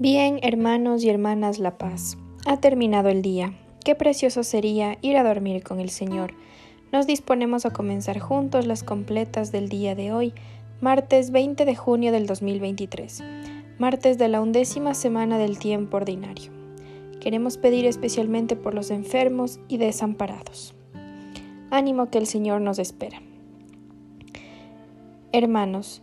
Bien, hermanos y hermanas La Paz, ha terminado el día. Qué precioso sería ir a dormir con el Señor. Nos disponemos a comenzar juntos las completas del día de hoy, martes 20 de junio del 2023, martes de la undécima semana del tiempo ordinario. Queremos pedir especialmente por los enfermos y desamparados. Ánimo que el Señor nos espera. Hermanos,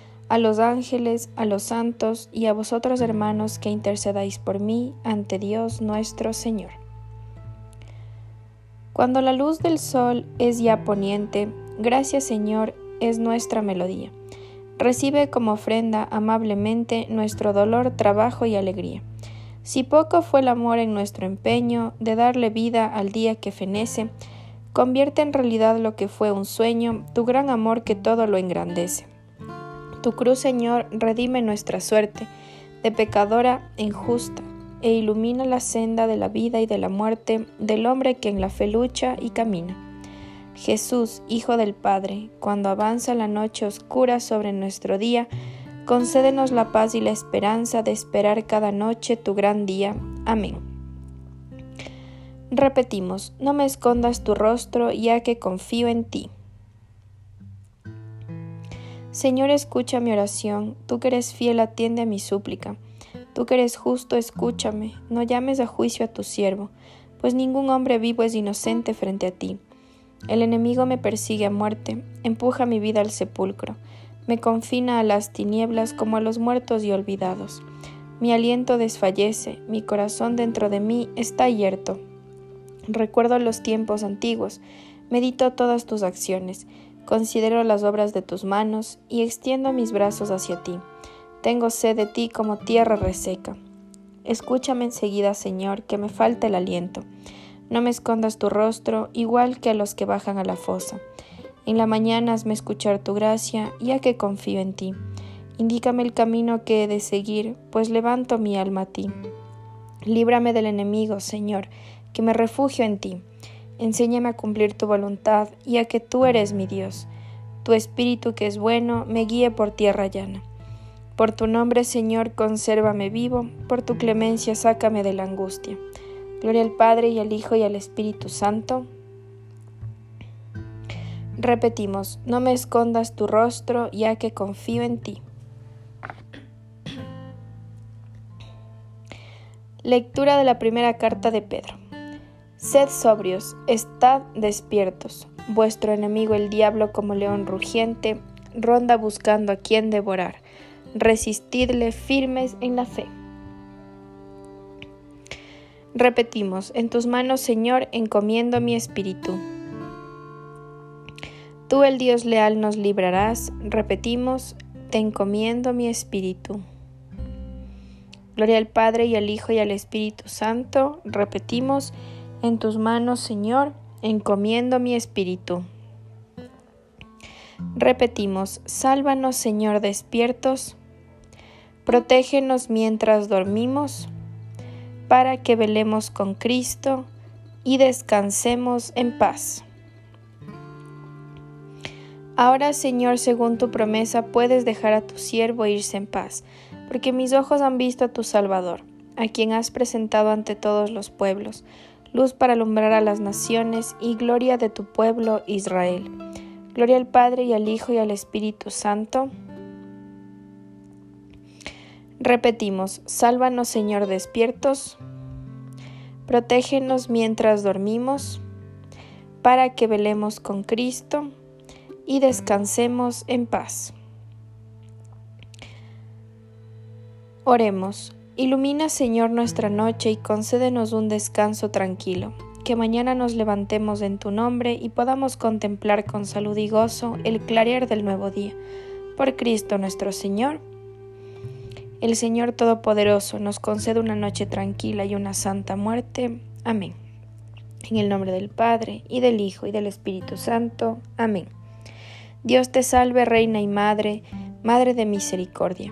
a los ángeles, a los santos y a vosotros hermanos que intercedáis por mí ante Dios nuestro Señor. Cuando la luz del sol es ya poniente, gracias Señor es nuestra melodía. Recibe como ofrenda amablemente nuestro dolor, trabajo y alegría. Si poco fue el amor en nuestro empeño de darle vida al día que fenece, convierte en realidad lo que fue un sueño, tu gran amor que todo lo engrandece. Tu cruz, Señor, redime nuestra suerte de pecadora injusta e ilumina la senda de la vida y de la muerte del hombre que en la fe lucha y camina. Jesús, Hijo del Padre, cuando avanza la noche oscura sobre nuestro día, concédenos la paz y la esperanza de esperar cada noche tu gran día. Amén. Repetimos, no me escondas tu rostro, ya que confío en ti. Señor, escucha mi oración, tú que eres fiel, atiende a mi súplica. Tú que eres justo, escúchame, no llames a juicio a tu siervo, pues ningún hombre vivo es inocente frente a ti. El enemigo me persigue a muerte, empuja mi vida al sepulcro, me confina a las tinieblas como a los muertos y olvidados. Mi aliento desfallece, mi corazón dentro de mí está yerto. Recuerdo los tiempos antiguos, medito todas tus acciones, Considero las obras de tus manos y extiendo mis brazos hacia ti. Tengo sed de ti como tierra reseca. Escúchame enseguida, Señor, que me falta el aliento. No me escondas tu rostro, igual que a los que bajan a la fosa. En la mañana hazme escuchar tu gracia, ya que confío en ti. Indícame el camino que he de seguir, pues levanto mi alma a ti. Líbrame del enemigo, Señor, que me refugio en ti. Enséñame a cumplir tu voluntad y a que tú eres mi Dios. Tu espíritu que es bueno me guíe por tierra llana. Por tu nombre, Señor, consérvame vivo, por tu clemencia sácame de la angustia. Gloria al Padre y al Hijo y al Espíritu Santo. Repetimos, no me escondas tu rostro, ya que confío en ti. Lectura de la primera carta de Pedro. Sed sobrios, estad despiertos. Vuestro enemigo el diablo como león rugiente ronda buscando a quien devorar. Resistidle firmes en la fe. Repetimos, en tus manos, Señor, encomiendo mi espíritu. Tú, el Dios leal, nos librarás. Repetimos, te encomiendo mi espíritu. Gloria al Padre y al Hijo y al Espíritu Santo. Repetimos, en tus manos, Señor, encomiendo mi espíritu. Repetimos, sálvanos, Señor, despiertos. Protégenos mientras dormimos, para que velemos con Cristo y descansemos en paz. Ahora, Señor, según tu promesa, puedes dejar a tu siervo irse en paz, porque mis ojos han visto a tu Salvador, a quien has presentado ante todos los pueblos luz para alumbrar a las naciones y gloria de tu pueblo Israel. Gloria al Padre y al Hijo y al Espíritu Santo. Repetimos, sálvanos Señor despiertos, protégenos mientras dormimos, para que velemos con Cristo y descansemos en paz. Oremos. Ilumina, Señor, nuestra noche y concédenos un descanso tranquilo. Que mañana nos levantemos en tu nombre y podamos contemplar con salud y gozo el clarear del nuevo día. Por Cristo nuestro Señor. El Señor Todopoderoso nos concede una noche tranquila y una santa muerte. Amén. En el nombre del Padre, y del Hijo, y del Espíritu Santo. Amén. Dios te salve, Reina y Madre, Madre de Misericordia,